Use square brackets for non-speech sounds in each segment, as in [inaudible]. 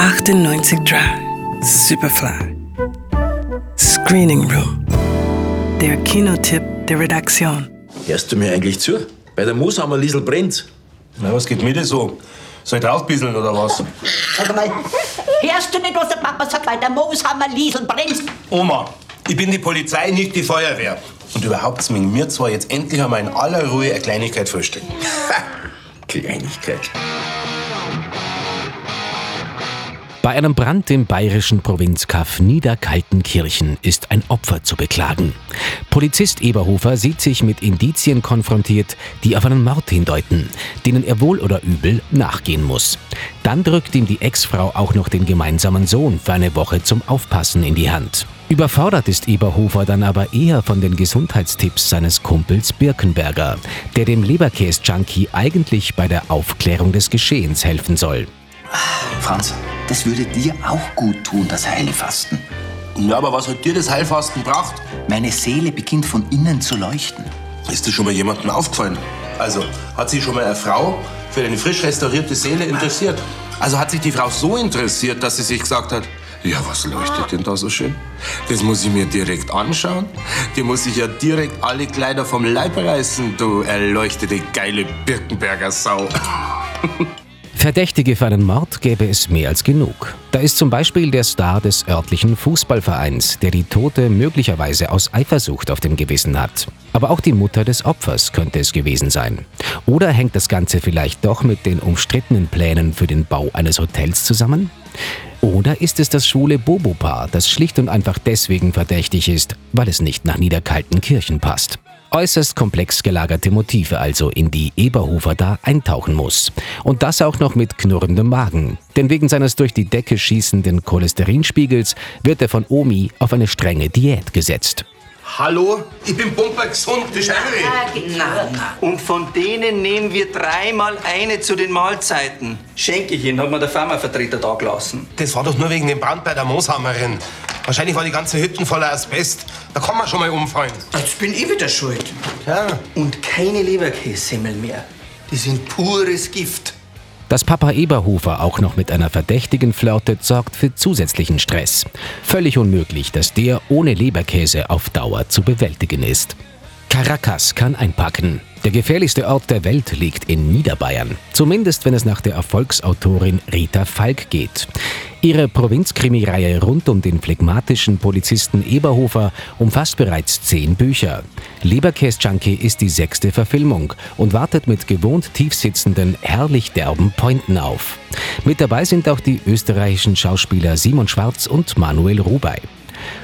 98 Drive, Superfly. Screening Room. Der Kinotipp der Redaktion. Hörst du mir eigentlich zu? Bei der Mooshammer Liesel brennt. Na, was geht mir denn so? Soll ich draufbisseln oder was? Sag mal, hörst du nicht, was der Papa sagt, weil der Mooshammer Liesel brennt? Oma, ich bin die Polizei, nicht die Feuerwehr. Und überhaupt mögen wir zwar jetzt endlich einmal in aller Ruhe eine Kleinigkeit vorstellen. [laughs] Kleinigkeit. Bei einem Brand im bayerischen Provinzkaff Niederkaltenkirchen ist ein Opfer zu beklagen. Polizist Eberhofer sieht sich mit Indizien konfrontiert, die auf einen Mord hindeuten, denen er wohl oder übel nachgehen muss. Dann drückt ihm die Ex-Frau auch noch den gemeinsamen Sohn für eine Woche zum Aufpassen in die Hand. Überfordert ist Eberhofer dann aber eher von den Gesundheitstipps seines Kumpels Birkenberger, der dem Leberkäse-Junkie eigentlich bei der Aufklärung des Geschehens helfen soll. Franz, das würde dir auch gut tun, das Heilfasten. Ja, aber was hat dir das Heilfasten gebracht? Meine Seele beginnt von innen zu leuchten. Ist das schon mal jemandem aufgefallen? Also, hat sich schon mal eine Frau für eine frisch restaurierte Seele interessiert? Also hat sich die Frau so interessiert, dass sie sich gesagt hat, ja, was leuchtet denn da so schön? Das muss ich mir direkt anschauen. Die muss ich ja direkt alle Kleider vom Leib reißen, du erleuchtete geile Birkenberger Sau. [laughs] Verdächtige für einen Mord gäbe es mehr als genug. Da ist zum Beispiel der Star des örtlichen Fußballvereins, der die Tote möglicherweise aus Eifersucht auf dem Gewissen hat. Aber auch die Mutter des Opfers könnte es gewesen sein. Oder hängt das Ganze vielleicht doch mit den umstrittenen Plänen für den Bau eines Hotels zusammen? Oder ist es das schwule Bobo-Paar, das schlicht und einfach deswegen verdächtig ist, weil es nicht nach Niederkaltenkirchen passt? Äußerst komplex gelagerte Motive also, in die Eberhofer da eintauchen muss. Und das auch noch mit knurrendem Magen. Denn wegen seines durch die Decke schießenden Cholesterinspiegels wird er von Omi auf eine strenge Diät gesetzt. Hallo, ich bin pumpergesund, das ist Und von denen nehmen wir dreimal eine zu den Mahlzeiten. Schenke ich Ihnen, hat mir der Pharmavertreter da gelassen. Das war doch nur wegen dem Brand bei der Mooshammerin. Wahrscheinlich war die ganze Hütte voller Asbest. Da kann man schon mal umfallen. Jetzt bin ich wieder schuld. Ja. Und keine Leberkässemmeln mehr. Die sind pures Gift. Dass Papa Eberhofer auch noch mit einer Verdächtigen flirtet, sorgt für zusätzlichen Stress. Völlig unmöglich, dass der ohne Leberkäse auf Dauer zu bewältigen ist. Caracas kann einpacken. Der gefährlichste Ort der Welt liegt in Niederbayern. Zumindest wenn es nach der Erfolgsautorin Rita Falk geht. Ihre Provinzkrimireihe rund um den phlegmatischen Polizisten Eberhofer umfasst bereits zehn Bücher. Leberkäse-Junkie ist die sechste Verfilmung und wartet mit gewohnt tiefsitzenden, herrlich derben Pointen auf. Mit dabei sind auch die österreichischen Schauspieler Simon Schwarz und Manuel Rubey.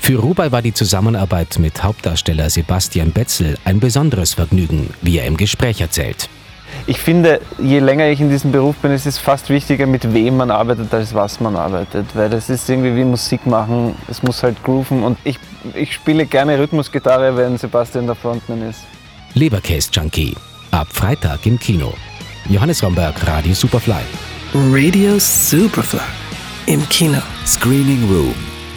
Für Rubey war die Zusammenarbeit mit Hauptdarsteller Sebastian Betzel ein besonderes Vergnügen, wie er im Gespräch erzählt. Ich finde, je länger ich in diesem Beruf bin, ist es fast wichtiger, mit wem man arbeitet, als was man arbeitet. Weil das ist irgendwie wie Musik machen. Es muss halt grooven. Und ich, ich spiele gerne Rhythmusgitarre, wenn Sebastian der Frontman ist. Leberkäse Junkie. Ab Freitag im Kino. Johannes Romberg, Radio Superfly. Radio Superfly. Im Kino. Screening Room